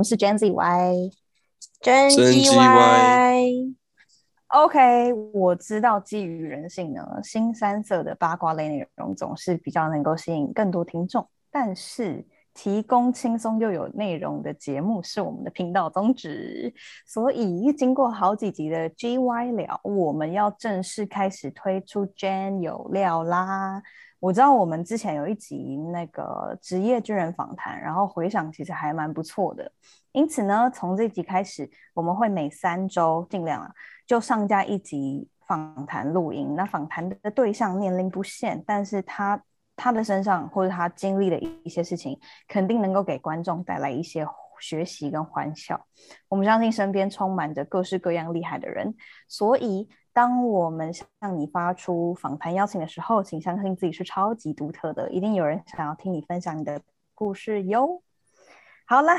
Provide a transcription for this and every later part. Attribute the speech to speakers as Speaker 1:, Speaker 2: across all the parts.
Speaker 1: 们是 Gen Z Y。
Speaker 2: 真
Speaker 3: 真
Speaker 2: G
Speaker 3: G
Speaker 1: Y，OK，我知道基于人性呢，新三色的八卦类内容总是比较能够吸引更多听众，但是提供轻松又有内容的节目是我们的频道宗旨，所以经过好几集的 GY 聊，我们要正式开始推出 Jen 有料啦。我知道我们之前有一集那个职业军人访谈，然后回想其实还蛮不错的。因此呢，从这集开始，我们会每三周尽量，就上架一集访谈录音。那访谈的对象年龄不限，但是他他的身上或者他经历的一些事情，肯定能够给观众带来一些学习跟欢笑。我们相信身边充满着各式各样厉害的人，所以当我们向你发出访谈邀请的时候，请相信自己是超级独特的，一定有人想要听你分享你的故事哟。好啦。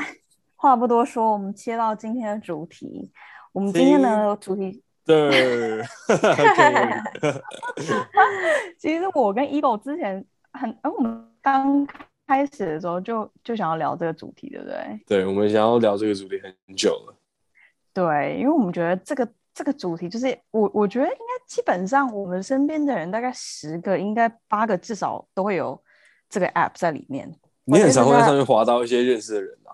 Speaker 1: 话不多说，我们切到今天的主题。我们今天的主题，
Speaker 3: 对，
Speaker 1: 其实我跟 Ego 之前很，哎，我们刚开始的时候就就想要聊这个主题，对不对？
Speaker 3: 对，我们想要聊这个主题很久了。
Speaker 1: 对，因为我们觉得这个这个主题就是我，我觉得应该基本上我们身边的人大概十个，应该八个至少都会有这个 app 在里面。
Speaker 3: 你很常会在上面滑到一些认识的人啊。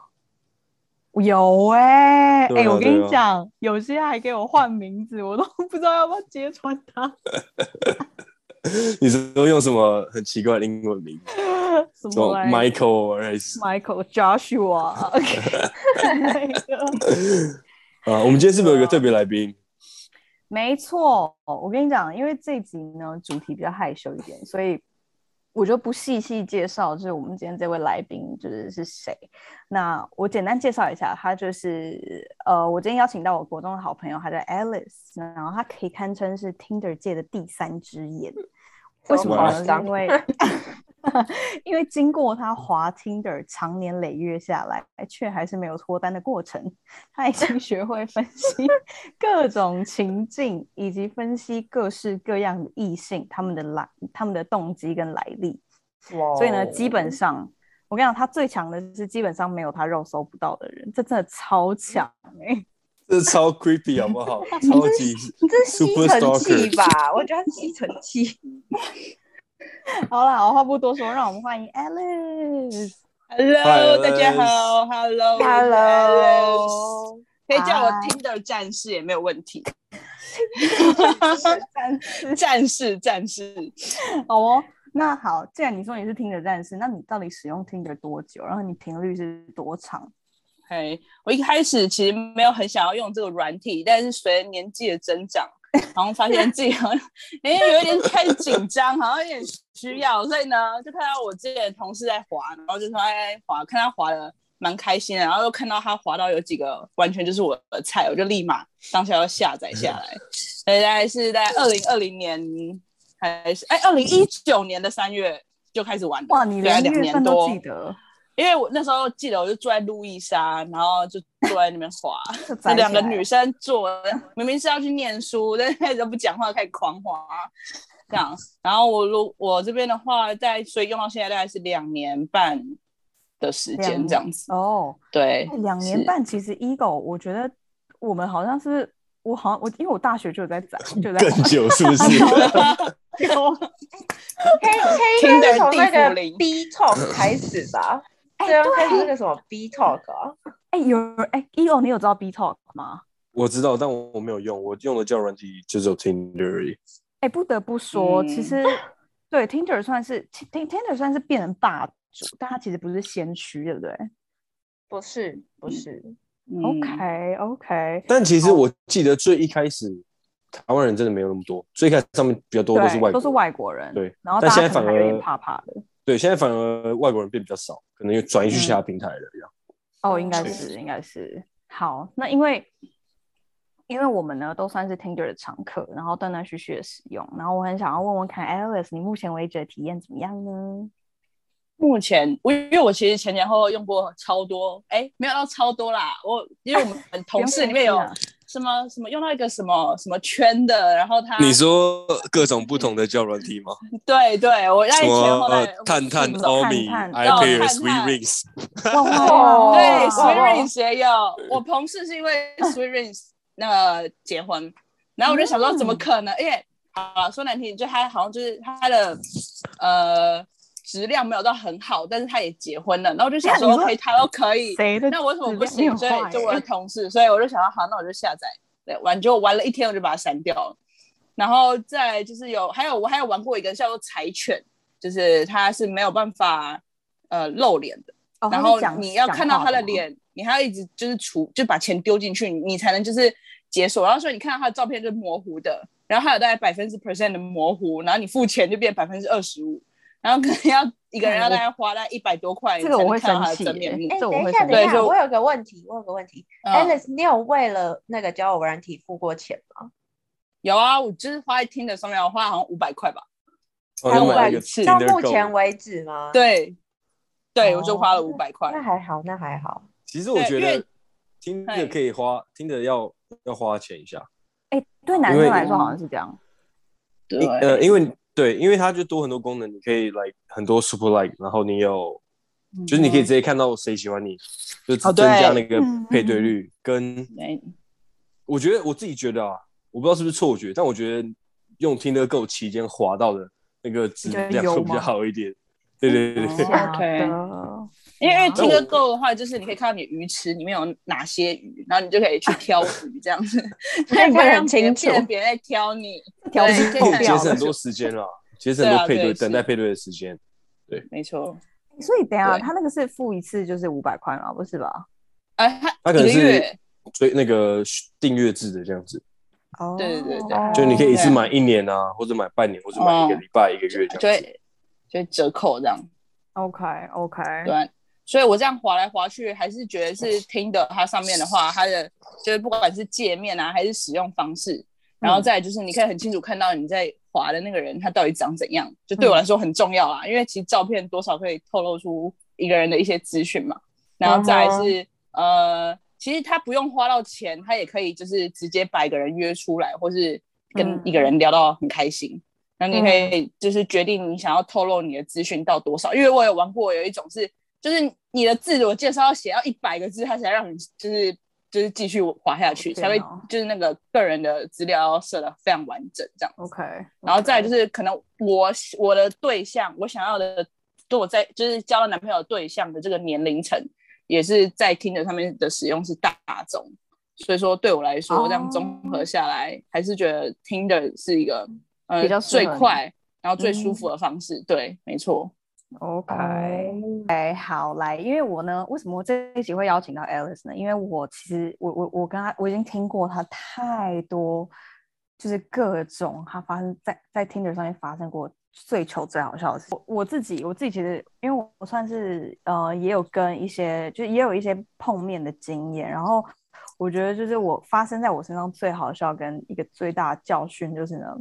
Speaker 1: 有哎、欸，哎、我跟你讲，有些还给我换名字，我都不知道要不要揭穿他。
Speaker 3: 你是都用什么很奇怪的英文名？
Speaker 1: 什
Speaker 3: 什么 Michael 还是
Speaker 1: Michael Joshua？那个
Speaker 3: 啊？我们今天是不是有一个特别来宾？
Speaker 1: 没错，我跟你讲，因为这集呢主题比较害羞一点，所以我就不细细介绍，就是我们今天这位来宾就是是谁。那我简单介绍一下，他就是呃，我今天邀请到我国中的好朋友，他叫 Alice，然后他可以堪称是 Tinder 界的第三只眼。为什么呢？因为 因为经过他滑 Tinder 长年累月下来，却还是没有脱单的过程，他已经 学会分析各种情境，以及分析各式各样的异性他们的来、他们的动机跟来历。所以呢，基本上我跟你讲，他最强的是基本上没有他肉搜不到的人，这真的超强哎、
Speaker 3: 这超 creepy 好不好？超级
Speaker 2: 你这吸
Speaker 3: super
Speaker 2: 尘器。吧？我觉得吸尘器。
Speaker 1: 好啦，好话不多说，让我们欢迎 Alice。
Speaker 3: Hello，Hi，
Speaker 4: 大家好
Speaker 2: ，Hello，Hello，
Speaker 4: 可以叫我 Tinder 战士也没有问题。
Speaker 1: 战士
Speaker 4: 战士，战士，
Speaker 1: 好哦，那好，既然你说你是听的战士，那你到底使用听的多久？然后你频率是多长？
Speaker 4: 嘿，我一开始其实没有很想要用这个软体，但是随着年纪的增长，然后发现自己好像哎有一点开始紧张，好像有点需要，所以呢，就看到我之前的同事在滑，然后就说哎滑，看他滑的蛮开心的，然后又看到他滑到有几个完全就是我的菜，我就立马当下要下载下来。所以大概是在二零二零年还是哎二零一九年的三月就开始玩的，
Speaker 1: 哇，你连
Speaker 4: 两年
Speaker 1: 都记，得，
Speaker 4: 因为我那时候记得我就住在路易莎，然后就坐在那边滑，
Speaker 1: 就
Speaker 4: 这
Speaker 1: 载起来
Speaker 4: 两个女生坐，明明是要去念书，但是开始都不讲话，开始狂滑，这样。然后我如我这边的话，在所以用到现在大概是两年半的时
Speaker 1: 两
Speaker 4: 间这样子。
Speaker 1: 哦，
Speaker 4: 对
Speaker 1: 哎，两年半，其实 ego，我觉得我们好像是，我好像我因为我大学就有在载，就有在
Speaker 3: 更久是不是？
Speaker 1: 有
Speaker 2: 可以可以
Speaker 4: 听的
Speaker 2: 应该是从那
Speaker 4: 地
Speaker 2: 个 B Talk 开始吧？对啊，开始那个什么 B Talk 啊，
Speaker 1: 哎、有哎，ego，你有知道 B Talk 吗？
Speaker 3: 我知道，但我我没有用，我用的交友软体就只有 Tinder 而已。
Speaker 1: 哎、不得不说，其
Speaker 4: 嗯
Speaker 1: 实对 Tinder 算是 Tin- Tinder 算是变成霸主，但它其实不是先驱，对不对、
Speaker 2: 不是不是，
Speaker 4: 嗯
Speaker 1: o k OK，
Speaker 3: 但其实我记得最一开始台湾人真的没有那么多，最一开始上面比较多都是外国人，
Speaker 1: 对都是外国人，
Speaker 3: 对
Speaker 1: 然后
Speaker 3: 但现在反
Speaker 1: 可能还有点怕怕的。
Speaker 3: 对，现在反而外国人变比较少，可能又转移去其他平台了。这样
Speaker 1: 哦，应该是，应该是。好，那因为因为我们呢都算是 Tinder 的常客，然后断断续续的使用，然后我很想要问问看，Alice，你目前为止的体验怎么样呢？
Speaker 4: 目前我因为我其实前前后后用过超多，哎，没有到超多啦。我因为我们 同事里面有什么什么用到一个什么什么圈的，然后他
Speaker 3: 你说各种不同的交友软体吗？
Speaker 4: 对对，我在前后来
Speaker 3: 呃探探、
Speaker 1: 是
Speaker 3: 欧米、
Speaker 1: 探探
Speaker 3: i
Speaker 4: 哦
Speaker 3: p a i r
Speaker 4: 探
Speaker 3: Sweet
Speaker 4: 探
Speaker 3: Rings，
Speaker 1: 哇
Speaker 4: 对
Speaker 2: 哇
Speaker 4: ，Sweet
Speaker 2: 哇
Speaker 4: Rings 也有，我同事是因为 Sweet Rings 那个结婚，然后我就想说怎么可能？因为啊说难听，就他好像就是他的呃质量没有到很好，但是他也结婚了，然后我就想说
Speaker 1: 你说
Speaker 4: OK，他都可以，那我为什么不行？所以就我的同事，所以我就想到好，那我就下载，对，玩就玩了一天，我就把它删掉了。然后再就是有还有我还有玩过一个叫做柴犬，就是它是没有办法呃露脸的。
Speaker 1: 哦
Speaker 4: 然后你要看到他的脸，你还要一直就是除就把钱丢进去，你才能就是解锁。然后所以你看到他的照片就是模糊的，然后还有大概百分之 percent 的模糊，然后你付钱就变百分之二十五，然后可能要一个人要大概花大概一百多块，
Speaker 1: 这个我会生气。
Speaker 2: 哎，等一下，等一下，我有个问题，我有个问题
Speaker 4: 嗯
Speaker 2: ，Alice，你有为了那个交友软体付过钱吗？
Speaker 4: 有啊，我就是花在听的上面，我花好像五百块吧。五百次
Speaker 2: 到目前。为止吗？，
Speaker 4: 对，对，我就花了
Speaker 2: 哦
Speaker 4: 五百块
Speaker 2: 那。还好，那还好。
Speaker 3: 其实我觉得听
Speaker 4: 嘿
Speaker 3: 的可以花，听的要要花钱一下。
Speaker 1: 哎，对男生来说好像是这样。
Speaker 4: 对
Speaker 3: 呃，因为对，因为它就多很多功能，你可以 like 很多 super like，然后你有，就是你可以直接看到谁喜欢你，就
Speaker 4: 哦
Speaker 3: 增加那个
Speaker 1: 嗯
Speaker 3: 配对率。跟
Speaker 4: 对。
Speaker 3: 我觉得我自己觉得啊，我不知道是不是错觉，但我觉得用听的够期间滑到的那个质量会比较好一点。对对对。对
Speaker 4: ，OK
Speaker 1: 的
Speaker 4: 因为听个够的话，就是你可以看到你鱼池里面有哪些鱼，然后你就可以去 挑鱼这样子，
Speaker 2: 所以
Speaker 4: 不会让
Speaker 2: 很
Speaker 4: 别人
Speaker 2: 清楚
Speaker 4: 别人在挑你。
Speaker 1: 挑
Speaker 4: 对
Speaker 1: 不
Speaker 3: 哦
Speaker 4: 可以
Speaker 3: 节省很多时间了，节省很多配对等待配对的时间。
Speaker 4: 对没错，
Speaker 1: 所以等下，
Speaker 4: 对
Speaker 1: 他那个是付一次就是五百块吗？不是吧？
Speaker 4: 哎，他
Speaker 3: 可能是
Speaker 4: 个月，
Speaker 3: 所以那个订阅制的这样子，
Speaker 1: 哦，
Speaker 4: 对对对
Speaker 2: 哦
Speaker 3: 就你可以一次
Speaker 4: 对
Speaker 3: 买一年啊，或者买半年，或者买一个
Speaker 4: 哦
Speaker 3: 礼拜、一个月
Speaker 4: 就
Speaker 3: 这样子。
Speaker 4: 会就会折扣这样。
Speaker 1: OK OK，
Speaker 4: 对啊，所以我这样划来划去，还是觉得是听的它上面的话，它的就是不管是界面啊，还是使用方式，然后再就是你可以很清楚看到你在划的那个人他到底长怎样，就对我来说很重要啦，因为其实照片多少可以透露出一个人的一些资讯嘛。然后再来是、呃，其实他不用花到钱，他也可以就是直接把一个人约出来，或是跟一个人聊到很开心。那你可以就是决定你想要透露你的资讯到多少，因为我有玩过，有一种是就是你的自我介绍要写到一百个字，他才让你就是就是继续滑下去，才会就是那个个人的资料要设的非常完整这样。
Speaker 1: OK，
Speaker 4: 然后再就是可能我我的对象，我想要的，就我在就是交了男朋友对象的这个年龄层，也是在听的上面的使用是大众，所以说对我来说，
Speaker 1: 哦
Speaker 4: 这样综合下来，还是觉得听的是一个呃
Speaker 1: 比较
Speaker 4: 最快，然后最舒服的方式。对，没错。
Speaker 1: OK，
Speaker 2: 哦
Speaker 1: 哎，好来，因为我呢，为什么我这一集会邀请到 Alice 呢？因为我其实我我我跟他我已经听过他太多，就是各种他发生在在 Tinder 上面发生过最糗最好笑的事。我我自己我自己其实，因为我我算是呃也有跟一些就是也有一些碰面的经验，然后我觉得就是我发生在我身上最好笑跟一个最大的教训就是呢。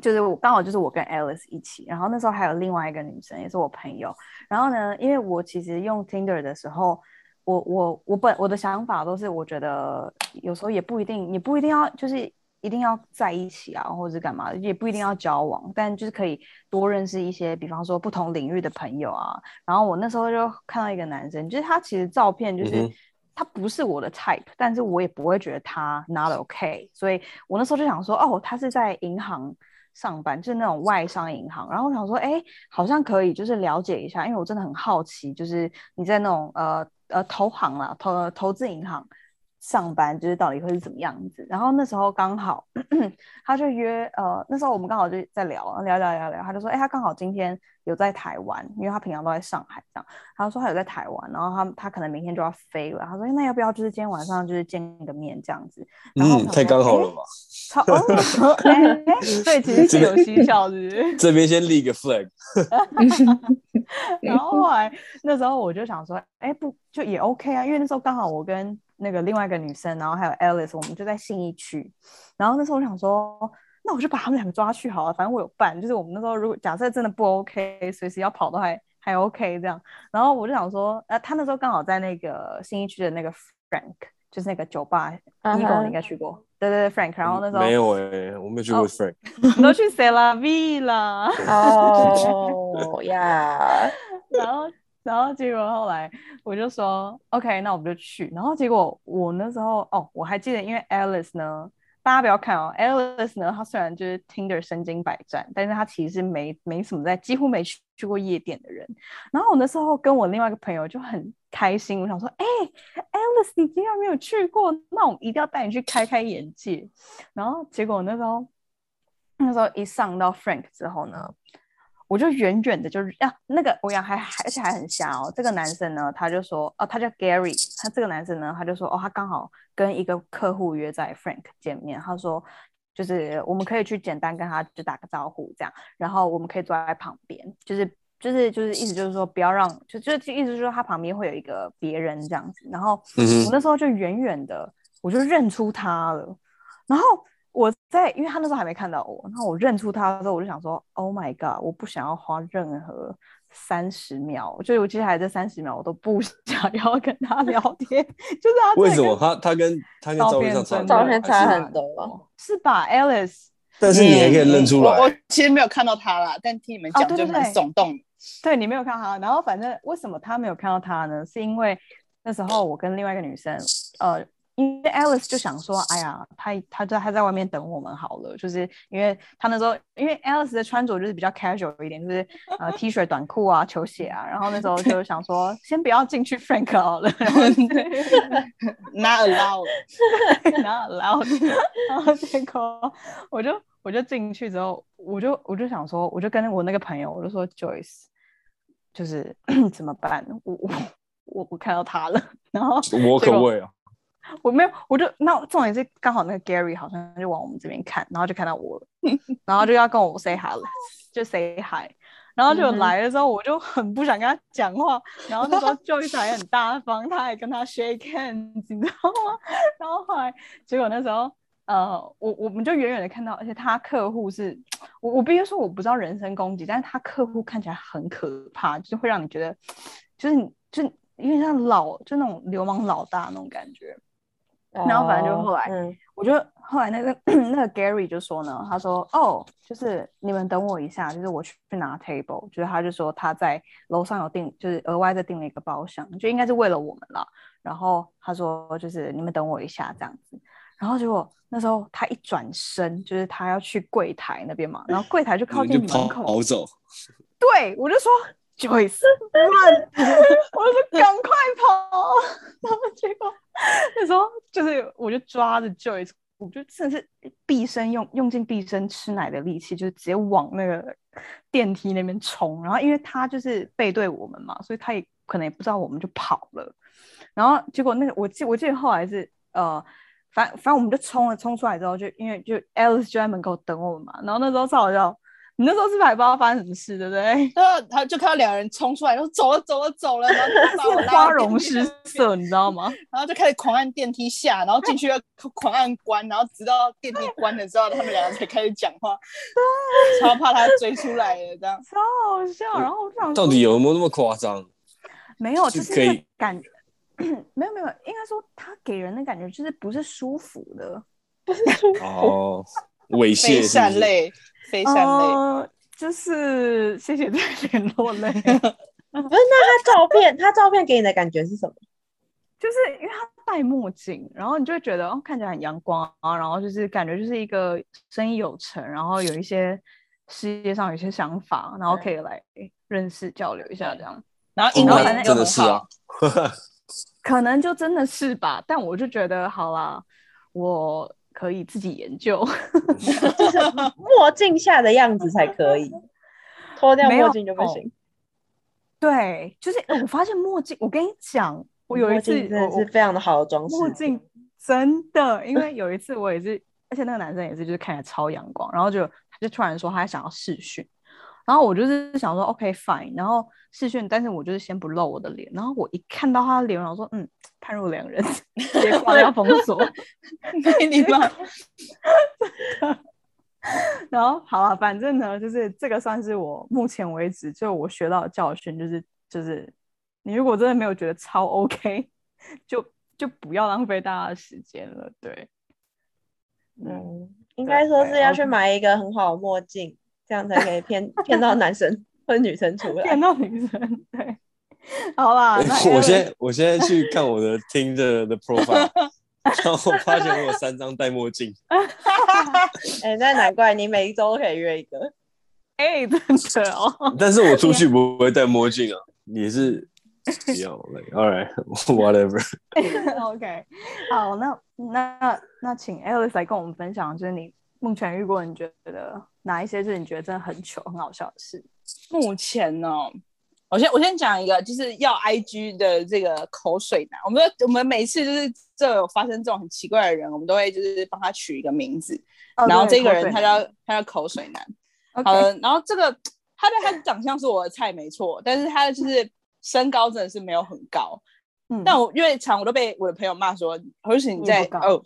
Speaker 1: 就是我刚好就是我跟 Alice 一起，然后那时候还有另外一个女生也是我朋友，然后呢，因为我其实用 Tinder 的时候，我我我本我的想法都是，我觉得有时候也不一定，也不一定要就是一定要在一起啊，或者是干嘛的，也不一定要交往，但就是可以多认识一些，比方说不同领域的朋友啊。然后我那时候就看到一个男生，就是他其实照片就是。
Speaker 3: 嗯
Speaker 1: 他不是我的 type，但是我也不会觉得他 not OK，所以我那时候就想说，哦，他是在银行上班，就是那种外商银行。然后我想说，哎，好像可以，就是了解一下，因为我真的很好奇，就是你在那种呃呃投行啦，投投资银行上班，就是到底会是怎么样子。然后那时候刚好 他就约呃，那时候我们刚好就在聊聊聊聊聊，他就说，哎，他刚好今天有在台湾，因为他平常都在上海这样。他说他有在台湾，然后他他可能明天就要飞了。他说，哎那要不要就是今天晚上就是见个面这样子？然后
Speaker 3: 嗯，太刚好了吧？
Speaker 1: 超哦，哎，所以其实是有蹊跷，是不是？
Speaker 3: 这边先立个 flag，
Speaker 1: 然后后来那时候我就想说，哎，不就也 OK 啊，因为那时候刚好我跟那个另外一个女生，然后还有 Alice，我们就在信义区。然后那时候我想说，那我就把他们两个抓去好了，反正我有伴。就是我们那时候如果假设真的不 OK，随时要跑都还还 OK 这样。然后我就想说，呃，他那时候刚好在那个信义区的那个 Frank 就是那个酒吧 Eagle 你应该去过，对对对 Frank，然后那时候
Speaker 3: 没有哎，我没有去过
Speaker 1: 哦
Speaker 3: Frank。
Speaker 1: 你都去 c e l a V 了，
Speaker 2: 哦呀，
Speaker 1: 然后然后结果后来我就说 OK，那我们就去，然后结果我那时候哦，我还记得，因为 Alice 呢。大家不要看哦，Alice 呢，她虽然就是 Tinder 身经百战，但是她其实没没什么在，几乎没去去过夜店的人。然后我那时候跟我另外一个朋友就很开心，我想说，哎、a l i c e 你竟然没有去过，那我们一定要带你去开开眼界。然后结果那时候那时候一上到 Frank 之后呢，我就远远的就是啊，那个我讲还还而且还很瞎哦。这个男生呢，他就说哦，他叫 Gary，他这个男生呢，他就说哦，他刚好跟一个客户约在 Frank 见面，他说就是我们可以去简单跟他就打个招呼这样，然后我们可以坐在旁边，就是就是就是意思就是说不要让就就意思就是说他旁边会有一个别人这样子，然后我那时候就远远的我就认出他了，然后。我在，因为他那时候还没看到我，然后我认出他的时候，我就想说，Oh my god，我不想要花任何三十秒，就是我接下来这三十秒我都不 想要跟他聊天，就是他
Speaker 3: 为什么他他跟他跟照片上差很多
Speaker 2: 照片差很多。
Speaker 1: 是吧，Alice？
Speaker 3: 但是你也可以认出
Speaker 4: 来我，其实没有看到他啦，但听你们讲就蛮
Speaker 1: 对
Speaker 4: 耸动的。
Speaker 1: 对你没有看到他，然后反正为什么他没有看到他呢？是因为那时候我跟另外一个女生，呃，因为 Alice 就想说，哎呀，他他在他在外面等我们好了，就是因为他那时候，因为 Alice 的穿着就是比较 casual 一点，就是呃 T 恤、短裤啊、球鞋啊，然后那时候就想说，先不要进去 Frank 好了，然后
Speaker 4: Not allowed，not allowed，
Speaker 1: 然后结果我就我就进去之后，我就我就想说，我就跟我那个朋友，我就说 Joyce，就是 怎么办？我我我我看到他了，然后
Speaker 3: 我可不可以啊？
Speaker 1: 我没有，我就那重点是刚好那个 Gary 好像就往我们这边看，然后就看到我了，然后就要跟我 say hello，就 say hi。然后就来的时候，我就很不想跟他讲话。然后那时候 Joyce 还很大方，他还跟他 shake hands，你知道吗？然后后来结果那时候，呃，我我们就远远的看到，而且他客户是，我我必须说我不知道人身攻击，但是他客户看起来很可怕，就是会让你觉得，就是你就有点像老，就那种流氓老大那种感觉。然后反正就后来
Speaker 2: 嗯，
Speaker 1: 我就后来那个那个 Gary 就说呢，他说哦，就是你们等我一下，就是我去去拿 table，就是他就说他在楼上有订，就是额外再订了一个包厢，就应该是为了我们了。然后他说就是你们等我一下这样子。然后结果那时候他一转身，就是他要去柜台那边嘛，然后柜台就靠近门口，
Speaker 3: 跑走，
Speaker 1: 对我就说 Joyce run，我就说赶快跑，然后结果 那时候就是我就抓着 Joyce，我就真的是毕生用用尽毕生吃奶的力气，就是直接往那个电梯那边冲，然后因为他就是背对我们嘛，所以他也可能也不知道我们就跑了，然后结果那个我记我记得后来是呃。反反正我们就冲了，冲出来之后就因为就 Alice 就在门口等我们嘛，然后那时候超好笑，你那时候是不是还不知道发生什么事，对不对？
Speaker 4: 然后他就看到两人冲出来，然后走了走了走了，然后就把我
Speaker 1: 是
Speaker 4: 拉
Speaker 1: 花容失色，你知道吗？
Speaker 4: 然后就开始狂按电梯下，然后进去要狂按关，然后直到电梯关了之后，他们两个才开始讲话，超怕他追出来的这样。
Speaker 1: 超好笑。然后我想
Speaker 3: 到底有没有那么夸张？
Speaker 1: 没有，就是
Speaker 3: 可以
Speaker 1: 感觉，没有没有，应该说他给人的感觉就是不是舒服的，
Speaker 3: 哦，猥亵
Speaker 4: 非
Speaker 3: 是不是？
Speaker 4: 善类，非善类。
Speaker 1: 呃，就是谢谢再联落泪，
Speaker 2: 不是，那他照片，他照片给你的感觉是什么？
Speaker 1: 就是因为他戴墨镜，然后你就会觉得哦看起来很阳光啊，然后就是感觉就是一个生意有成，然后有一些事业上有一些想法，然后可以来认识交流一下这样。
Speaker 4: 然后英
Speaker 3: 哦
Speaker 1: 反正
Speaker 4: 文
Speaker 3: 真的是啊，，
Speaker 1: 可能就真的是吧，但我就觉得好啦，我可以自己研究。
Speaker 2: 就是墨镜下的样子才可以，脱掉墨镜就不行。
Speaker 1: 对，就是呃我发现墨镜，我跟你讲，我有一次
Speaker 2: 真的
Speaker 1: 我
Speaker 2: 是非常的好的装饰。
Speaker 1: 墨镜真的，因为 有一次我也是，而且那个男生也是，就是看起来超阳光，然后就他就突然说他想要试训，然后我就是想说 OK fine，然后试训，但是我就是先不露我的脸，然后我一看到他的脸，我想说嗯，判若两人，直接挂掉封锁。
Speaker 4: 没礼貌。
Speaker 1: 然后好了，反正呢，就是这个算是我目前为止就我学到的教训，就是就是你如果真的没有觉得超 OK，就就不要浪费大家的时间了。对，
Speaker 2: 嗯，应该说是要去买一个很好的墨镜，这样才可以骗骗到男生或女生出来。
Speaker 1: 骗到女生，对，好啦，那
Speaker 3: 我现我现在去看我的听的的 profile，然后我发现我有三张戴墨镜，
Speaker 2: 哎、那难怪你每一周都可以约一个。
Speaker 1: 哎、真的哦，
Speaker 3: 但是我出去不会戴墨镜啊，你是不要 like all right whatever。
Speaker 1: OK，好，那那那请 Alice 来跟我们分享，就是你目前遇过你觉得哪一些是你觉得真的很糗、很好笑的事？
Speaker 4: 目前呢，我先我先讲一个，就是要 IG 的这个口水男。我们我们每次就是这有发生这种很奇怪的人，我们都会就是帮他取一个名字，
Speaker 1: 哦
Speaker 4: 然后这个人他叫他叫口水男。了，然后这个他的他的长相是我的菜没错，但是他就是身高真的是没有很高。
Speaker 1: 嗯
Speaker 4: 但我因为常我都被我的朋友骂说，或许你在
Speaker 1: 你不高
Speaker 4: 哦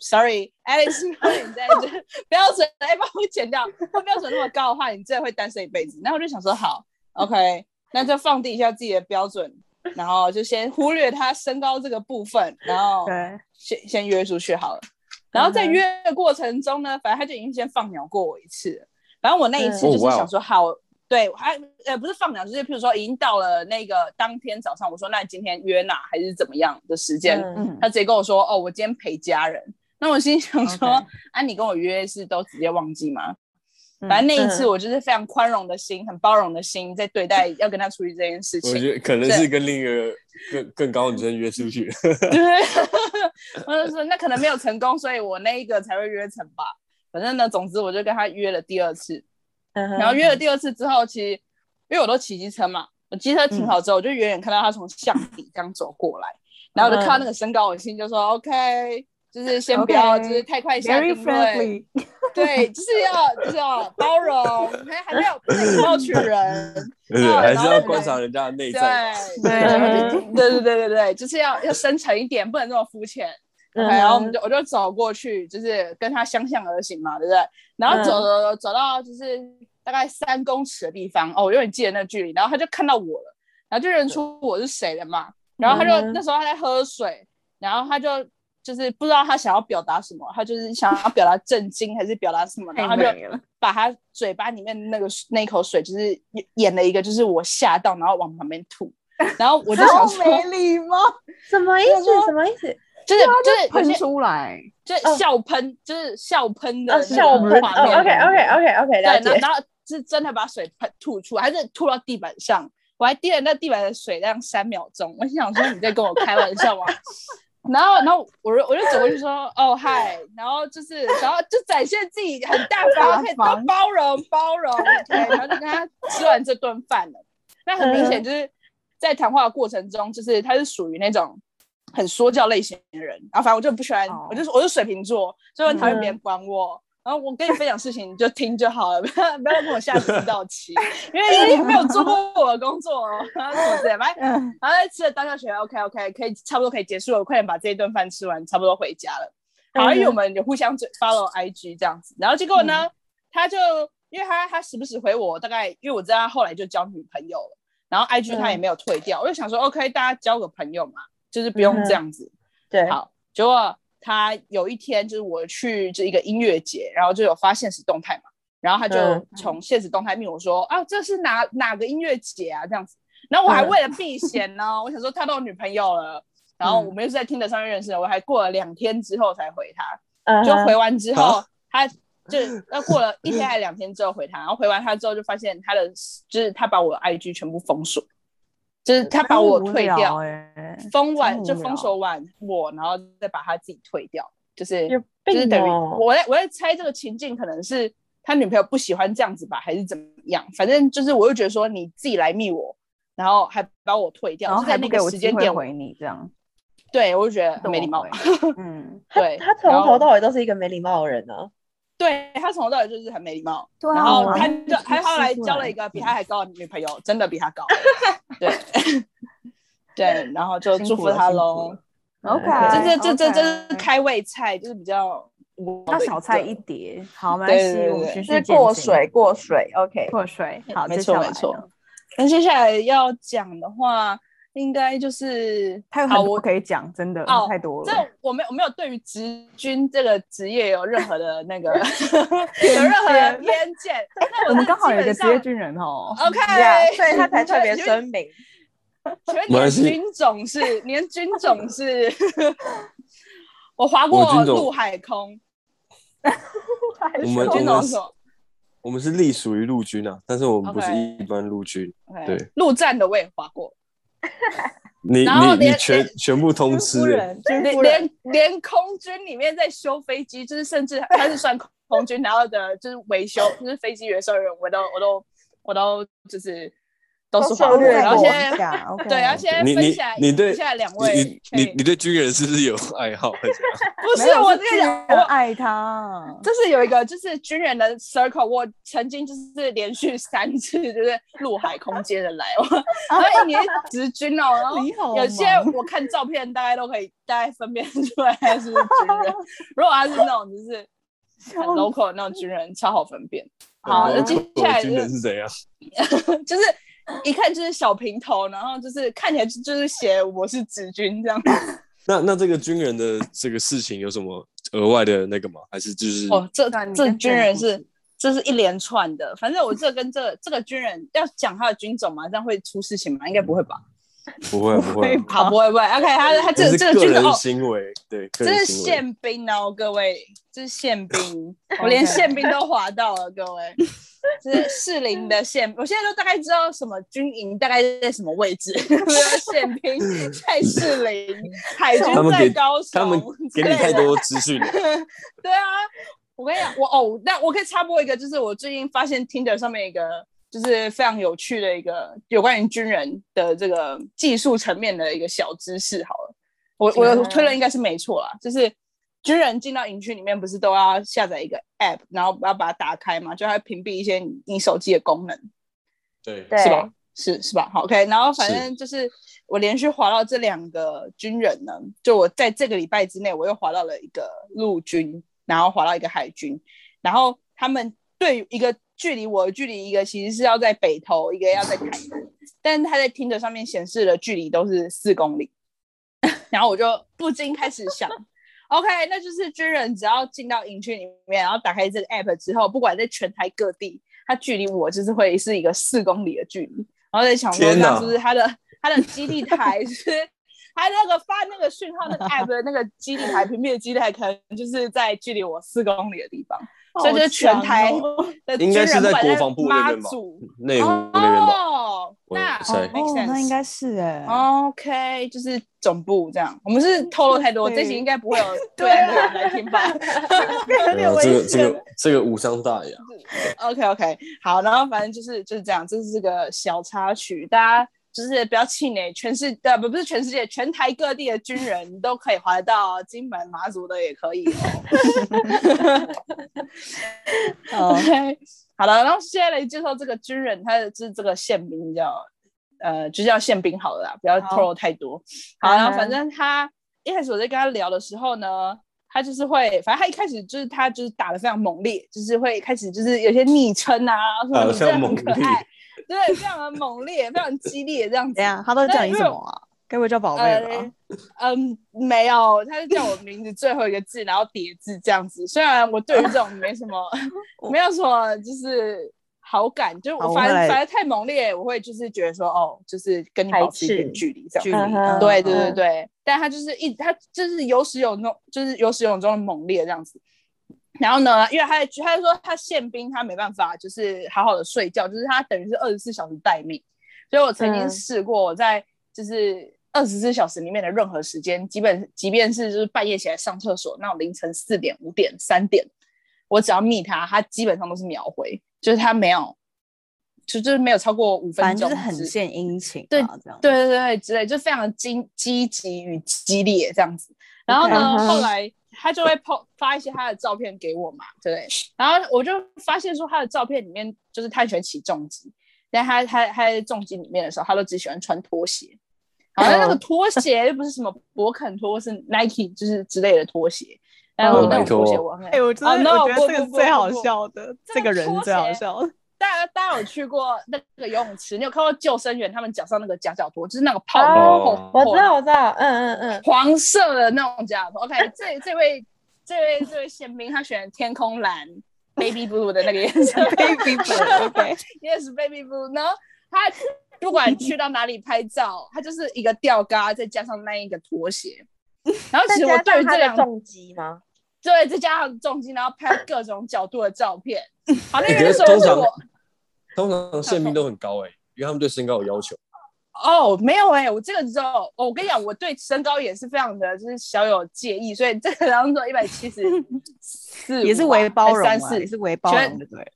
Speaker 4: 许你在这 标准，哎，帮我剪掉，或标准那么高的话，你真的会单身一辈子。然后我就想说，好，OK，那就放低一下自己的标准，然后就先忽略他身高这个部分，然后，先先约出去好了。然后在约的过程中呢，反正他就已经先放鸟过我一次了。反正我那一次
Speaker 3: 嗯
Speaker 4: 就是想说，好，对，我还呃不是放鸟，就是譬如说已经到了那个当天早上，我说那你今天约哪还是怎么样的时间？
Speaker 2: 嗯
Speaker 1: 嗯
Speaker 4: 他直接跟我说，哦，我今天陪家人。那我心想说啊，你跟我约是都直接忘记吗？
Speaker 1: 嗯
Speaker 4: 反正那一次
Speaker 2: 嗯
Speaker 4: 我就是非常宽容的心，很包容的心，在对待要跟他出去这件事情。
Speaker 3: 我觉得可能是跟另一个更更高的女生约出去，
Speaker 4: 对，我就说那可能没有成功，所以我那一个才会约成吧。反正呢，总之我就跟他约了第二次，然后约了第二次之后，其实因为我都骑机车嘛，我机车停好之后，我就远远看到他从巷底刚走过来，然后我就看到那个身高，我心就说 OK，就是先不要就是太快下定论对，就是要就是要包容，还还没有不能以貌取人，
Speaker 3: 还是要观察人家的内在。
Speaker 1: 对
Speaker 4: 对。对对对对，就是要要深沉一点，不能那么肤浅。然后我们就我就走过去，就是跟他相向而行嘛，对不对？然后走
Speaker 2: 嗯
Speaker 4: 走走走到就是大概三公尺的地方，哦，我永远记得那个距离。然后他就看到我了，然后就认出我是谁了嘛。然后他就、
Speaker 2: 嗯
Speaker 4: 那时候他在喝水，然后他就就是不知道他想要表达什么，他就是想要表达震惊还是表达什么，然后他就把他嘴巴里面那个那一口水，就是演了一个就是我吓到，然后往旁边吐。然后我就想
Speaker 1: 好
Speaker 4: 说，
Speaker 1: 没礼貌，
Speaker 2: 什么意思？什么意思？
Speaker 4: 就是就是
Speaker 1: 喷出来，
Speaker 4: 就是笑喷，就是笑喷的
Speaker 2: 笑喷。，OK OK OK OK，
Speaker 4: 对，然后是真的把水喷吐出来，还是吐到地板上？我还滴了那地板的水量三秒钟，我心想说你在跟我开玩笑吗？然后，然后我就我就走过去说哦嗨，然后就是然后就展现自己很大方，可以多包容包容，对，然后就跟他吃完这顿饭了。那很明显就是在谈话的过程中，就是他是属于那种很说教类型的人，然后反正我就不喜欢，
Speaker 1: 哦
Speaker 4: 我就是我是水瓶座，所以很讨厌别人管我。然后我跟你分享事情，你就听就好了，不要不要跟我下指导棋，因为你没有做过我的工作哦，然后什么之类的，反正
Speaker 1: 嗯，
Speaker 4: 然后在吃了当下觉得 OK OK 可以差不多可以结束了，我快点把这一顿饭吃完，差不多回家了。好，因为我们有互相追 follow IG 这样子，然后结果呢，他就因为他他时不时回我，大概因为我知道他后来就交女朋友了，然后 IG 他也没有退掉，我就想说 OK 大家交个朋友嘛，就是不用这样子。
Speaker 2: 对，
Speaker 4: 好，结果他有一天就是我去这一个音乐节，然后就有发现实动态嘛，然后他就
Speaker 2: 嗯。
Speaker 4: 从现实动态命我说、啊，这是哪哪个音乐节啊？这样子，然后我还
Speaker 2: 嗯。
Speaker 4: 为了避嫌呢，我想说他都有女朋友了，然后
Speaker 1: 嗯。
Speaker 4: 我们又是在听的上面认识的，我还过了两天之后才回他，
Speaker 2: 嗯。
Speaker 4: 就回完之后
Speaker 3: 啊，
Speaker 4: 他就那过了一天还是两天之后回他，然后回完他之后就发现他的就是他把我的 IG 全部封锁，就是他把我退掉，
Speaker 1: 哎，
Speaker 4: 封完就封锁完我，然后再把他自己退掉，就是就是等于我在我在猜这个情境可能是他女朋友不喜欢这样子吧，还是怎么样？反正就是我就觉得说你自己来密我，然后还把我退掉，
Speaker 1: 然后
Speaker 4: 在那个
Speaker 1: 还不给我
Speaker 4: 时间点，
Speaker 1: 会回你，这样
Speaker 4: 对我就觉得很没礼貌。
Speaker 1: 嗯，
Speaker 4: 对，
Speaker 2: 他从头到尾都是一个没礼貌的人呢。
Speaker 4: 对他从头到尾就是很没礼貌，
Speaker 1: 对啊
Speaker 4: 然后他就还后来交了一个比他还高的女朋友，真的比他高，对对，然后就祝福他喽。
Speaker 1: OK，
Speaker 4: 这这这这这是开胃菜，就是比较
Speaker 1: 要小菜一碟，好，没
Speaker 4: 对
Speaker 1: 关系，我们
Speaker 4: 对对
Speaker 2: 是
Speaker 1: 循序
Speaker 2: 过水，过水，OK。
Speaker 1: 过水，好，
Speaker 4: 没错没错。那接下来要讲的话，应该就是
Speaker 1: 他有很多
Speaker 4: 好我
Speaker 1: 可以讲，真的
Speaker 4: 哦
Speaker 1: 太多了这。
Speaker 4: 我没有我没有对于职军这个职业有任何的那个 有任何的偏见。那
Speaker 1: 我们刚好有一个职业
Speaker 4: 业
Speaker 1: 军人哦
Speaker 4: ，OK，
Speaker 2: 对，所以他才 特别声明。
Speaker 4: 请问你的
Speaker 3: 没关系
Speaker 4: 军种是？你的军种是？我划过陆海空，
Speaker 3: 我们
Speaker 4: 军种是什么
Speaker 3: 我们是隶属于陆军啊，但是我们不是一般陆军。对
Speaker 4: 陆战的我也划过，
Speaker 3: 你你你全全部通吃
Speaker 4: 连，连连空军里面在修飞机，就是甚至他是算空军，然后的就是维修，就是飞机维修人，我都我都我都就是都是划过，
Speaker 2: 都涉猎
Speaker 4: 然后
Speaker 2: 过
Speaker 4: 现在
Speaker 1: 一下，OK，
Speaker 4: 对，然后现在分享
Speaker 3: 你对
Speaker 4: 一下两位
Speaker 3: 你你你对军人是不是有爱好？
Speaker 4: 不是我这个，
Speaker 1: 人
Speaker 4: 我
Speaker 1: 爱他，
Speaker 4: 就是有一个就是军人的 circle，我曾经就是连续三次就是陆海空接的来，我 然后一年直军哦，然后
Speaker 1: 你好
Speaker 4: 有些我看照片大概都可以大概分辨出来他是不是军人，如果他是那种就是很 local 的那种军人，超好分辨。好，那接下来
Speaker 3: 军人是怎样？
Speaker 4: 就是一看就是小平头，然后就是看起来就就是写我是子君这样。
Speaker 3: 那那这个军人的这个事情有什么额外的那个吗？还是就是
Speaker 4: 哦，这这军人是这是一连串的，反正我这跟这这个军人要讲他的军种嘛，这样会出事情吗？应该不会吧？
Speaker 3: 不会 不会，
Speaker 4: 好，不会不会。OK，他他这
Speaker 3: 这个
Speaker 4: 这个军人哦，
Speaker 3: 行为，对，
Speaker 4: 这是。宪兵哦，各位，这是宪兵，我连宪兵都划到了，各位。这是适龄的宪，我现在都大概知道什么军营大概在什么位置，宪兵在适龄，海军在高雄，
Speaker 3: 他们给你太多资讯了，
Speaker 4: 对啊，我跟你讲，我哦，那我可以插播一个，就是我最近发现 Tinder 上面一个就是非常有趣的一个有关于军人的这个技术层面的一个小知识。好了，我我推论应该是没错啦，就是军人进到营区里面不是都要下载一个 App，然后要把它打开嘛，就它会屏蔽一些你你手机的功能。
Speaker 3: 对
Speaker 2: 对
Speaker 4: 是吧？是是吧？好，OK。然后反正就是我连续滑到这两个军人呢，就我在这个礼拜之内，我又滑到了一个陆军，然后滑到一个海军，然后他们对一个距离我的距离，一个其实是要在北投，一个要在台南，但是他在听着上面显示的距离都是四公里，然后我就不禁开始想。OK，那就是军人只要进到营区里面，然后打开这个 app 之后，不管在全台各地，它距离我就是会是一个四公里的距离，然后在想说，
Speaker 3: 天哪
Speaker 4: 那是不是它的它的基地台是它那个发那个讯号那个 app 的那个基地台平面的基地台，可能就是在距离我四公里的地方，所以就是全台的
Speaker 3: 应该是在国防部那
Speaker 4: 妈
Speaker 3: 边吧内湖那边吧。
Speaker 4: 哦，那
Speaker 3: 猜
Speaker 4: make
Speaker 1: 哦，那应该是哎
Speaker 4: ，OK，就是总部这样。我们是透露太多，这集应该不会有 对岸的人来听吧
Speaker 3: 没有这个这个这个无伤大雅。
Speaker 4: OK OK，好，然后反正就是就是这样，这是个小插曲，大家就是不要气馁，全世呃不不是全世界，全台各地的军人都可以滑得到，金门马祖的也可以哦。OK，好了，然后现在来介绍这个军人，他的就是这个宪兵叫呃，就叫宪兵好了啦，不要透露太多。好，然后反正他一开始我在跟他聊的时候呢，他就是会，反正他一开始就是他就是打的非常猛烈，就是会开始就是有些昵称啊，什么你真的很可爱，对，非常的猛烈，非常激烈这样子
Speaker 1: 怎。样？他都叫你什么啊？该不会叫宝贝吧？
Speaker 4: 嗯，没有，他是叫我名字最后一个字，然后叠字这样子。虽然我对于这种没什么，没有什么就是好感，就我反正反正太猛烈，我会就是觉得说，哦，就是跟你保持一点距离这样。
Speaker 1: 距离
Speaker 4: 对对对
Speaker 2: 嗯
Speaker 4: 对，但他就是一他就是有始有终，就是有始有终的猛烈这样子。然后呢，因为他他就说他宪兵他没办法就是好好的睡觉，就是他等于是二十四小时待命，所以我曾经
Speaker 2: 嗯
Speaker 4: 试过我在就是二十四小时里面的任何时间，基本即便是就是半夜起来上厕所那种凌晨四点、五点、三点，我只要密他，他基本上都是秒回，就是他没有，就就是没有超过五分钟，
Speaker 1: 反正就是很献殷勤啊，
Speaker 4: 对。对对对之类，就非常的积积极与激烈这样子。然后呢后来他就会 po 发一些他的照片给我嘛，对不对？然后我就发现说他的照片里面就是他很喜欢起重机，但他他他在重机里面的时候，他都只喜欢穿拖鞋。好像那个拖鞋又不是什么勃肯拖，是 Nike 就是之类的拖鞋。然后那种拖鞋我很
Speaker 1: 哎，我真
Speaker 4: 哦
Speaker 1: 的
Speaker 4: no，
Speaker 1: 我觉得这个
Speaker 4: 不不不
Speaker 1: 最好笑的，
Speaker 4: 这个
Speaker 1: 人最好笑
Speaker 4: 家大家有去过那个游泳池？你有看过救生员他们脚上那个夹脚托，就是那个泡
Speaker 3: 哦
Speaker 4: 沫，
Speaker 2: 我知道，我知道，嗯嗯嗯，
Speaker 4: 黄色的那种夹脚拖。OK，这这位这位这位宪兵他选天空蓝 baby blue 的那个颜色
Speaker 1: baby
Speaker 4: blue，OK，yes baby blue。然后他不管去到哪里拍照，他就是一个吊嘎，再加上那一个拖鞋。然后其实我对于这两
Speaker 2: 重击吗？
Speaker 4: 对，再加上重击，然后拍各种角度的照片。好，那
Speaker 3: 欸
Speaker 4: 个时候是我
Speaker 3: 通常宪兵都很高哎、因为他们对身高有要求。
Speaker 4: 哦，没有哎、我这个时候、哦我跟你讲，我对身高也是非常的，就是小有介意，所以这个当做一百七十四，
Speaker 1: 也是为包容
Speaker 4: 三
Speaker 1: 四，也，是为包容的，对。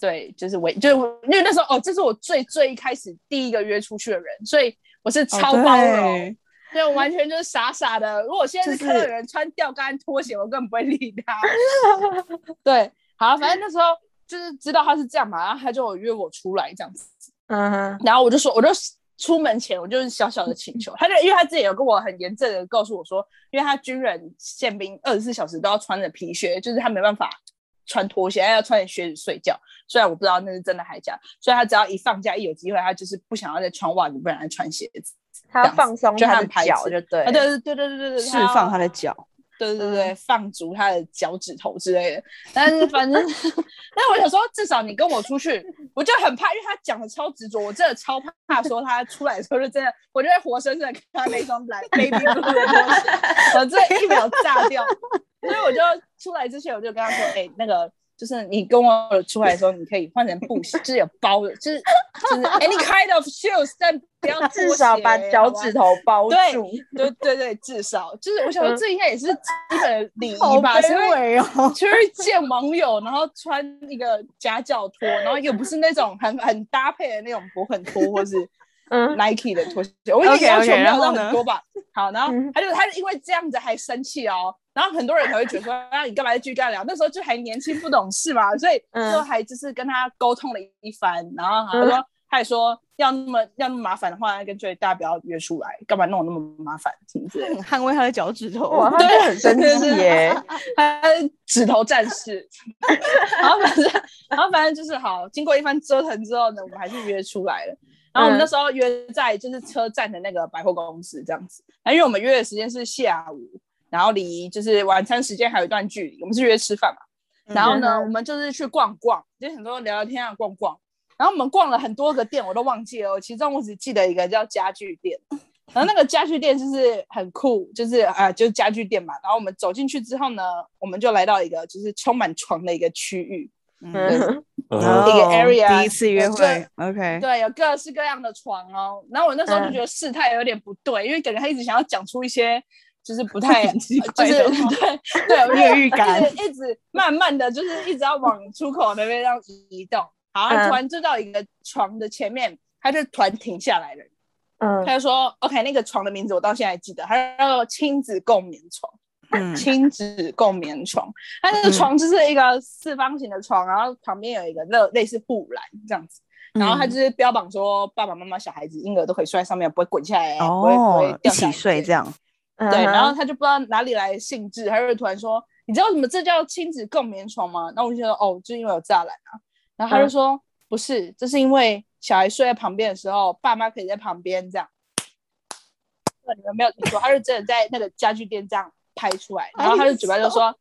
Speaker 4: 对，就是为就是因为那时候哦，这是我最最一开始第一个约出去的人，所以我是超包容。
Speaker 1: 对
Speaker 4: 对，我完全就是傻傻的。如果我现在是
Speaker 1: 就是
Speaker 4: 看到有人穿吊杆拖鞋，我根本不会理他。对，好，反正那时候就是知道他是这样嘛，然后他就约我出来这样子，
Speaker 2: 嗯哼，
Speaker 4: 然后我就说，我就出门前我就是小小的请求，他就因为他自己有跟我很严正的告诉我说，因为他军人宪兵二十四小时都要穿着皮靴，就是他没办法穿拖鞋，他要穿着靴子睡觉。虽然我不知道那是真的还假，所以他只要一放假一有机会，他就是不想要再穿袜子，不然再穿鞋子。
Speaker 2: 他要放松他的脚就对，
Speaker 4: 啊，对对对对对对对，
Speaker 1: 释放他的脚，
Speaker 4: 对对对，放逐他的脚趾头之类的。但是反正，但我想说，至少你跟我出去，我就很怕，因为他讲的超执着，我真的超怕说他出来的时候就真的，我就会活生生的看他那双蓝 baby blue 的东西，我这一秒炸掉。所以我就出来之前，我就跟他说，哎、那个。就是你跟我出来的时候，你可以换成布鞋，就是有包的，就是就是 any kind of shoes，但不要
Speaker 2: 至少把脚趾头包住。
Speaker 4: 对对对，至少就是我想说，
Speaker 2: 嗯
Speaker 4: 这应该也是基本的礼仪吧？谁会
Speaker 1: 卑微哦。
Speaker 4: 去见网友，然后穿一个夹脚拖，然后又不是那种很很搭配的那种勃肯拖，或是
Speaker 2: 嗯
Speaker 4: Nike 的拖鞋。我已经
Speaker 1: OK，OK，
Speaker 4: 要求没有很多吧。好，然后
Speaker 2: 嗯
Speaker 4: 他就他就因为这样子还生气哦，然后很多人可能会觉得说，那你干嘛再继续跟他聊？那时候就还年轻不懂事嘛，所以
Speaker 2: 嗯
Speaker 4: 就还就是跟他沟通了一番，然后他说。他也说要那么要那么麻烦的话，那干脆大家不要约出来，干嘛弄得那么麻烦，是不是？
Speaker 1: 很捍卫他的脚趾头，
Speaker 2: 哇，他很生气耶！
Speaker 4: 他指头战士，然后反正，然后反正就是好，经过一番折腾之后呢，我们还是约出来了。然后我们那时候约在就是车站的那个百货公司这样子，然后因为我们约的时间是下午，然后离就是晚餐时间还有一段距离，我们是约吃饭嘛。然后呢，
Speaker 2: 嗯
Speaker 4: 我们就是去逛逛，就很多聊聊天啊，逛逛。然后我们逛了很多个店，我都忘记了，其中我只记得一个叫家具店。然后那个家具店就是很酷，就是啊、就是家具店嘛。然后我们走进去之后呢，我们就来到一个就是充满床的一个区域，
Speaker 1: 嗯，
Speaker 4: 一个
Speaker 1: 哦
Speaker 4: area，
Speaker 1: 第一次约
Speaker 4: 有
Speaker 1: 会，OK，
Speaker 4: 对，有各式各样的床哦。然后我那时候就觉得事态有点不对，因为感觉他一直想要讲出一些就是不太，就是对对，我就
Speaker 1: 越狱感
Speaker 4: 一直一直慢慢的就是一直要往出口那边这样移动。好，突然就到一个床的前面，他就突然停下来了。
Speaker 2: 嗯
Speaker 4: 他就说：“OK，那个床的名字我到现在还记得，他叫做亲子共眠床。
Speaker 1: 嗯
Speaker 4: 亲子共眠床，它那个床就是一个四方形的床，然后旁边有一个类类似护栏这样子，然后它就是标榜说爸爸妈妈、小孩子、婴儿都可以睡在上面，不会滚下来，不会不会
Speaker 1: 哦，一起睡这。样，
Speaker 2: 嗯
Speaker 4: 对，然后他就不知道哪里来的兴致，他就突然说：“你知道什么这叫亲子共眠床吗？”然后我就说：“哦，就因为有栅栏啊。”然后他就说：“不是，这是因为小孩睡在旁边的时候，爸妈可以在旁边这样。”你们没有听错，他是真的在那个家具店这样拍出来，然后他的嘴巴就说：“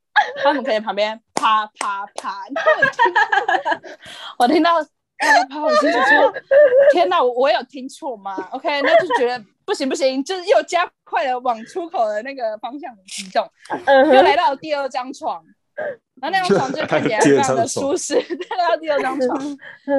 Speaker 4: 他们可以在旁边啪啪啪。”我听到我听到啪啪啪，我心想说：“ 天哪，我我有听错吗？”OK，那就觉得不行不行，就是又加快了往出口的那个方向移动，又来到第二张床，然后那张床就看起来非常的舒适，再来到第二张床，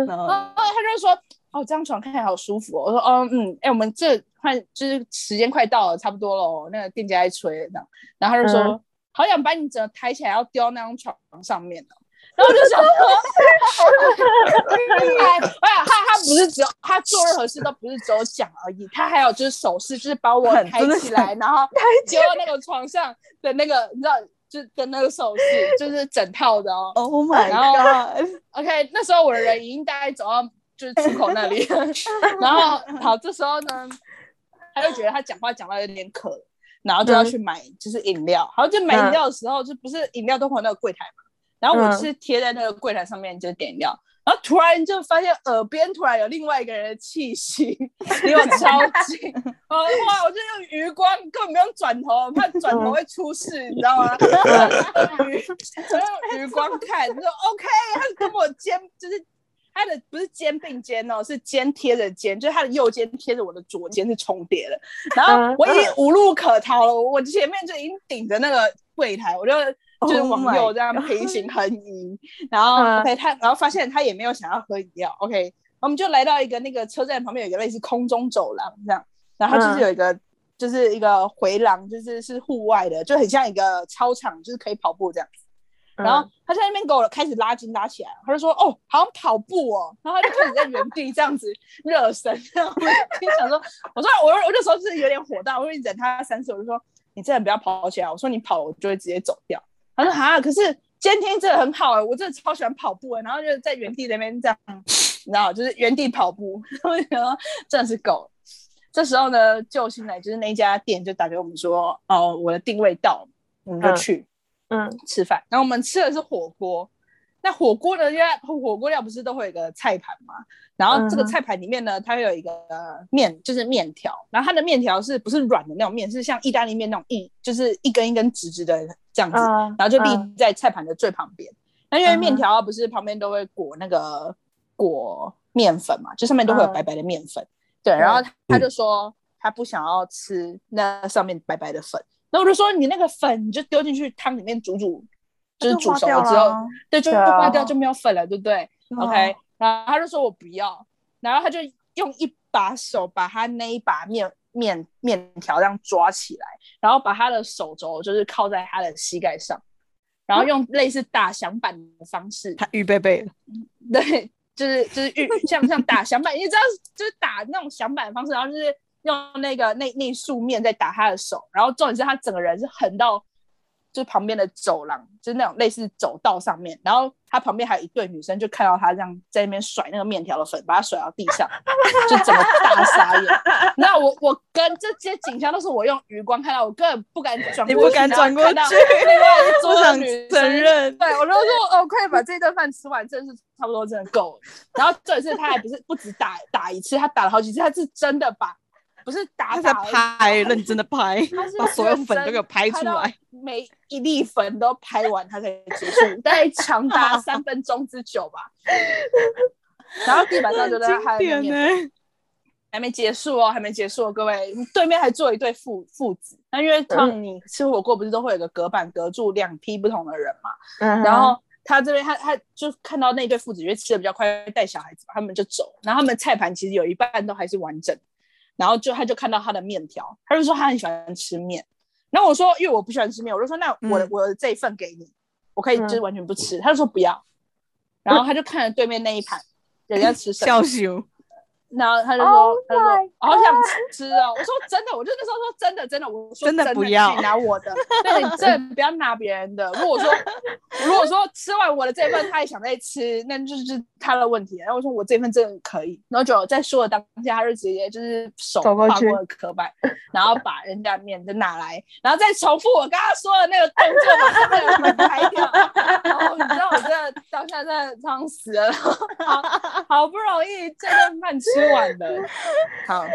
Speaker 1: 然后
Speaker 4: 他就说：“哦，这张床看起来好舒服、哦。”我说：“嗯，嗯，哎、我们这快就是时间快到了，差不多了哦。”那个店家在催了这样，然后他就说：“
Speaker 2: 嗯
Speaker 4: 好想把你整个抬起来，要丢那张床上面哦。”然后我就想说，哎，哎，他他不是只有他做任何事都不是只有讲而已，他还有就是手势，就是把我抬起来，然后丢到那个床上的那个，你知道，就跟那个手势，就是整套的哦。
Speaker 1: ，Oh my
Speaker 4: God，OK，那时候我的人已经大概走到就是出口那里 然后好，这时候呢，他就觉得他讲话讲到有点渴，然后就要去买就是饮料，好，就买饮料的时候，就不是饮料都会有那个柜台嘛，然后我是贴在那个柜台上面就是点饮料，然后突然就发现耳边突然有另外一个人的气息离我超近，啊哇！我就用余光，根本不用转头，怕转头会出事，你知道吗？余用余光看，就说 OK，他是跟我肩，就是他的不是肩并肩哦，是肩贴着肩，就是他的右肩贴着我的左肩是重叠的，然后我已经无路可逃了，我前面就已经顶着那个柜台，我就。就是往右这样平行横移，然后 OK 他，然后发现他也没有想要喝饮料，OK，我们就来到一个那个车站旁边有一个类似空中走廊这样，然后就是有一个就是一个回廊，就是是户外的，就很像一个操场，就是可以跑步这样子。然后他在那边给我开始拉筋拉起来，他就说哦，好像跑步哦，然后他就开始在原地这样子 热身，然后我就想说，我说我我那时候是有点火大，我就忍他三次，我就说你真的不要跑起来，我说你跑我就会直接走掉。他说：“哈，可是监听真的很好哎，我真的超喜欢跑步哎，然后就在原地那边这样，你知道，就是原地跑步，然后真的是狗。这时候呢，救星来就是那家店就打给我们说，哦，我的定位到，我们就去，嗯，吃饭。然后我们吃的是火锅。那火锅呢，因为火锅料不是都会有一个菜盘嘛？然后这个菜盘里面呢，它会有一个面，就是面条。然后它的面条是不是软的那种面？是像意大利面那种一，就是一根一根直直的。”这样子，然后就立在菜盘的最旁边。那因为面条不是旁边都会裹那个裹面粉嘛，就上面都会有白白的面粉。对，然后他就说他不想要吃那上面白白的粉。那我就说你那个粉你就丢进去汤里面煮煮，就是煮熟了之后，对，就化掉就没有粉了，对不对？OK。然后他就说我不要，然后他就用一把手把他那一把面。面面条这样抓起来，然后把他的手肘就是靠在他的膝盖上，然后用类似打响板的方式，
Speaker 1: 他预备备了，
Speaker 4: 对，就是就是预像像打响板，你知道就是打那种响板的方式，然后就是用那个那那束面在打他的手，然后重点是他整个人是横到。就旁边的走廊，就是那种类似走道上面，然后他旁边还有一对女生，就看到他这样在那边甩那个面条的粉，把他甩到地上，就整个大傻眼。那我我跟这些景象都是我用余光看到，我根本不敢转，
Speaker 1: 你不敢转过去，
Speaker 4: 桌上女
Speaker 1: 承认，
Speaker 4: 对我就说哦，快把这顿饭吃完，真是差不多，真的够了。然后这一次他还不是不止打打一次，他打了好几次，他是真的把。不是打
Speaker 1: 在拍，认真的拍，把所有粉都给拍出来，
Speaker 4: 每一粒粉都拍完，他才结束，大概长达三分钟之久吧。然后地板上就在还还没结束哦，还没结束哦，各位，对面还坐一对父父子。那因为像你吃火锅不是都会有个隔板隔住两批不同的人嘛？嗯。然后他这边他他就看到那对父子因为吃的比较快，带小孩子，他们就走。然后他们菜盘其实有一半都还是完整。然后就他就看到他的面条，他就说他很喜欢吃面。然后我说因为我不喜欢吃面，我就说那我我的这一份给你，我可以就是完全不吃。他就说不要。然后他就看着对面那一盘人家吃什么。然后他就说：“他说好想吃哦。”我说：“真的，我就那时候说真的，真的，我说真
Speaker 1: 的不要
Speaker 4: 拿我的，对，真的不要拿别人的。如果说如果说吃完我的这份，他也想再吃，那就是他的问题。然后我说我这份真的可以。然后就在说的当下，他就直接就是手跨过了壳板，然后把人家面就拿来，然后再重复我刚刚说的那个动作，把他的粉拍掉。然后你知道我真的当下真的撑死了，好好不容易这顿饭吃。吃完了，好，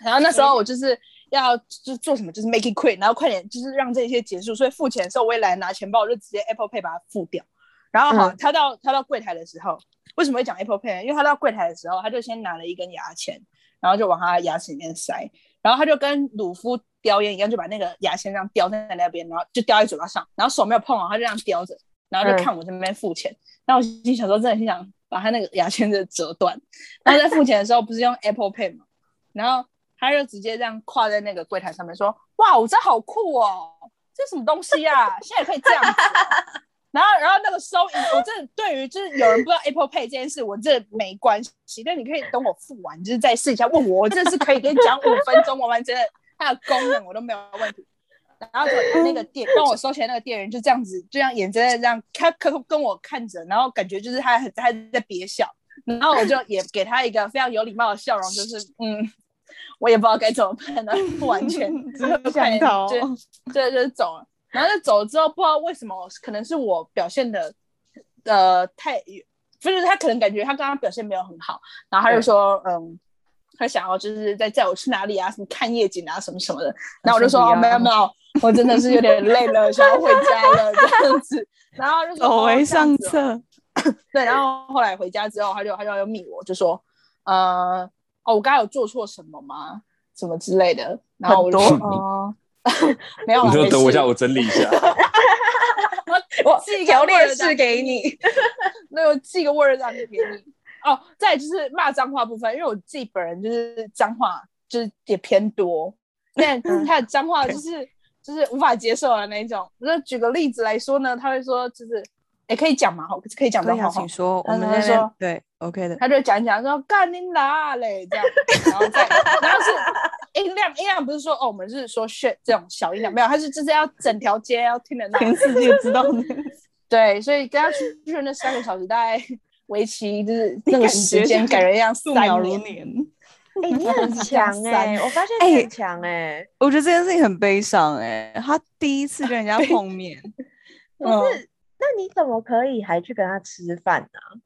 Speaker 4: 然后那时候我就是要就做什么，就是 make it quick，然后快点就是让这些结束。所以付钱的时候我也来拿钱包，我就直接 Apple Pay 把它付掉。然后好，他到他到柜台的时候，为什么会讲 Apple Pay？因为他到柜台的时候，他就先拿了一根牙签，然后就往他牙齿里面塞，然后他就跟鲁夫叼烟一样，就把那个牙签这样叼在那边，然后就叼在嘴巴上，然后手没有碰哦，他就这样叼着，然后就看我这边付钱。然后我心想说，真的心想。把他那个牙签 子折断，然后在付钱的时候不是用 Apple Pay 吗？然后他就直接这样跨在那个柜台上面说：“哇，我这好酷哦，这什么东西啊？现在可以这样。”然后，然后那个收银，我这对于就是有人不知道 Apple Pay 这件事，我这没关系。但你可以等我付完，就是再试一下，问我，我这是可以跟你讲五分钟我完整整它的功能，我都没有问题。然后就那个店 帮我收钱那个店员就这样子，就这样眼睁睁这样看，跟跟我看着，然后感觉就是他他在憋笑，然后我就也给他一个非常有礼貌的笑容，就是嗯，我也不知道该怎么办呢，不完全
Speaker 1: 只有想逃，
Speaker 4: 就就就走了。然后就走了之后，不知道为什么，可能是我表现的呃太就是他可能感觉他刚刚表现没有很好，然后他就说，嗯，他想要就是再载我去哪里啊，什么看夜景啊，什么什么的。然后我就说，哦，没有没有，我真的是有点累了，想要回家了这样子。然后就，
Speaker 1: 走为上策。
Speaker 4: 对，然后后来回家之后，他就他就要密我，就说，呃，哦，我刚刚有做错什么吗？什么之类的。然后我就说，哦，没有。
Speaker 3: 你说等我一下，我整理一下。
Speaker 2: 我寄条列式给你，
Speaker 4: 那我寄个 Word 档给你。哦，再就是骂脏话部分，因为我自己本人就是脏话就是也偏多，但他的脏话就是就是无法接受的那种。那举个例子来说呢，他会说就是。也可以讲嘛，好，可以讲的好，
Speaker 1: 请说。我们说对，OK 的。
Speaker 4: 他就讲讲说干你哪嘞这样，然后再，然后是音量，音量不是说哦，我们是说 shit 这种小音量，没有，他是就是要整条街要听得到，
Speaker 1: 全世界知道的。
Speaker 4: 对，所以跟他出去那三个小时，大概为期就是那个时间，感觉像
Speaker 1: 四秒如年。
Speaker 2: 哎，你很 强哎，我发现你很强哎。
Speaker 1: 我觉得这件事情很悲伤哎，他第一次跟人家碰面，
Speaker 2: 不是。那你怎么可以还去跟他吃饭呢？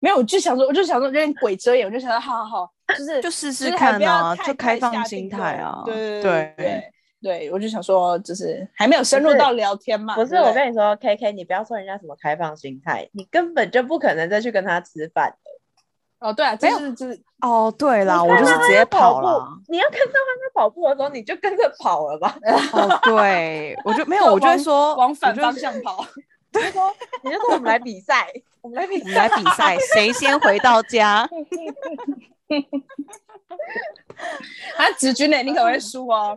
Speaker 4: 没有，我就想说，我就想说有点鬼遮眼，我就想说，好好好，就是
Speaker 1: 就试试看啊，就开放心态啊。
Speaker 4: 对对对对，我就想说，就是还没有深入到聊天嘛。
Speaker 2: 不是，我跟你说，K K，你不要说人家什么开放心态，你根本就不可能再去跟他吃饭的。
Speaker 4: 哦，对啊，就是就是
Speaker 1: 哦，对啦，我就是直接跑了。
Speaker 2: 你要看到他在跑步的时候，你就跟着跑了吧。
Speaker 1: 哦，对，我就没有，我就会说
Speaker 4: 往反方向跑。
Speaker 2: 你就说，你就说我们来比赛，我们来比，
Speaker 1: 来比赛，谁先回到家？
Speaker 4: 啊，子君呢？你可能会输哦。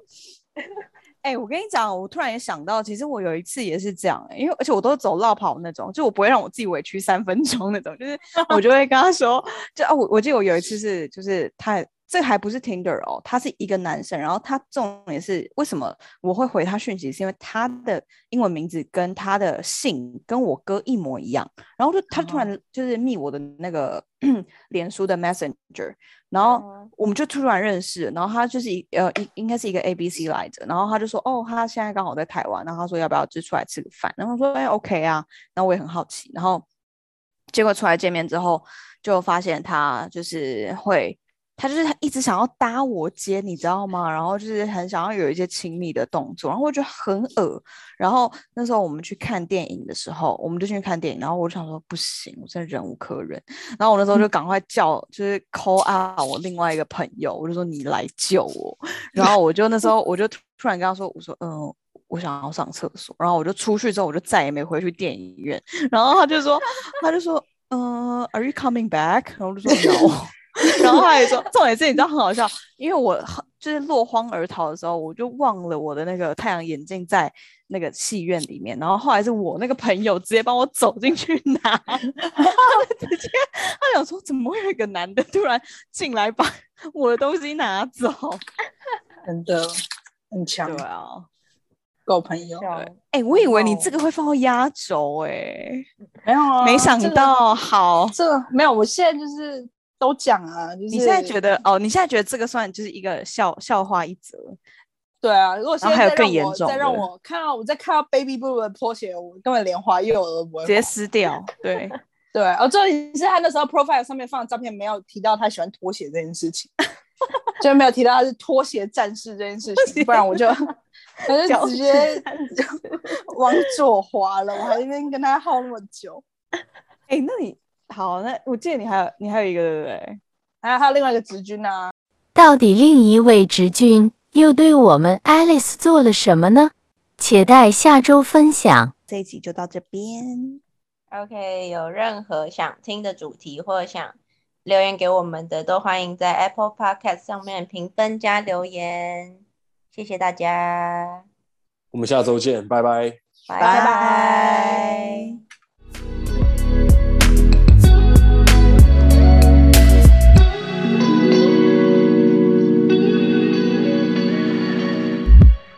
Speaker 1: 哎，我跟你讲，我突然也想到，其实我有一次也是这样，因为而且我都走绕跑那种，就我不会让我自己委屈三分钟那种，就是我就会跟他说，就啊，我我记得我有一次是，就是太。这还不是 Tinder 哦，他是一个男生，然后他重点是为什么我会回他讯息，是因为他的英文名字跟他的姓跟我哥一模一样，然后就他突然就是密我的那个 脸书的 Messenger，然后我们就突然认识，然后他就是一呃应应该是一个 A B C 来着，然后他就说哦他现在刚好在台湾，然后他说要不要就出来吃个饭，然后说哎 OK 啊，然后我也很好奇，然后结果出来见面之后就发现他就是会。他就是他一直想要搭我肩，你知道吗？然后就是很想要有一些亲密的动作，然后我觉得很恶。然后那时候我们去看电影的时候，我们就去看电影，然后我就想说不行，我真的忍无可忍。然后我那时候就赶快叫，就是 call out 我另外一个朋友，我就说你来救我。然后我就那时候我就突然跟他说，我说嗯，我想要上厕所。然后我就出去之后，我就再也没回去电影院。然后他就说，他就说，嗯，Are you coming back？然后我就说 No。然后他也说，重点是你知道很好笑，因为我就是落荒而逃的时候，我就忘了我的那个太阳眼镜在那个戏院里面。然后后来是我那个朋友直接帮我走进去拿，直接他想说怎么会有一个男的突然进来把我的东西拿走？
Speaker 4: 真的很强，
Speaker 1: 对啊，
Speaker 4: 够朋友。
Speaker 1: 哎，我以为你这个会放到压轴，哎，
Speaker 4: 没有啊，
Speaker 1: 没想到，好，
Speaker 4: 这没有，我现在就是。都讲啊，你
Speaker 1: 现在觉得哦？你现在觉得这个算就是一个笑笑话一则？
Speaker 4: 对啊，如果现在
Speaker 1: 还有更严重，
Speaker 4: 再让我看到我再看到 Baby Blue 的拖鞋，我根本连滑右耳都不会，
Speaker 1: 直接撕掉。对
Speaker 4: 对，哦，这是他那时候 profile 上面放的照片，没有提到他喜欢拖鞋这件事情，就没有提到他是拖鞋战士这件事情，不然我就 我就直接往左滑了。我还那边跟他耗那么久，
Speaker 1: 哎，那你。好，那我记得你还有你还有一个对不对？
Speaker 4: 还有还有另外一个直军呢？
Speaker 5: 到底另一位直军又对我们 Alice 做了什么呢？且待下周分享。
Speaker 1: 这一集就到这边。
Speaker 2: OK，有任何想听的主题或想留言给我们的，都欢迎在 Apple Podcast 上面评分加留言。谢谢大家，
Speaker 3: 我们下周见，拜拜，
Speaker 2: 拜拜。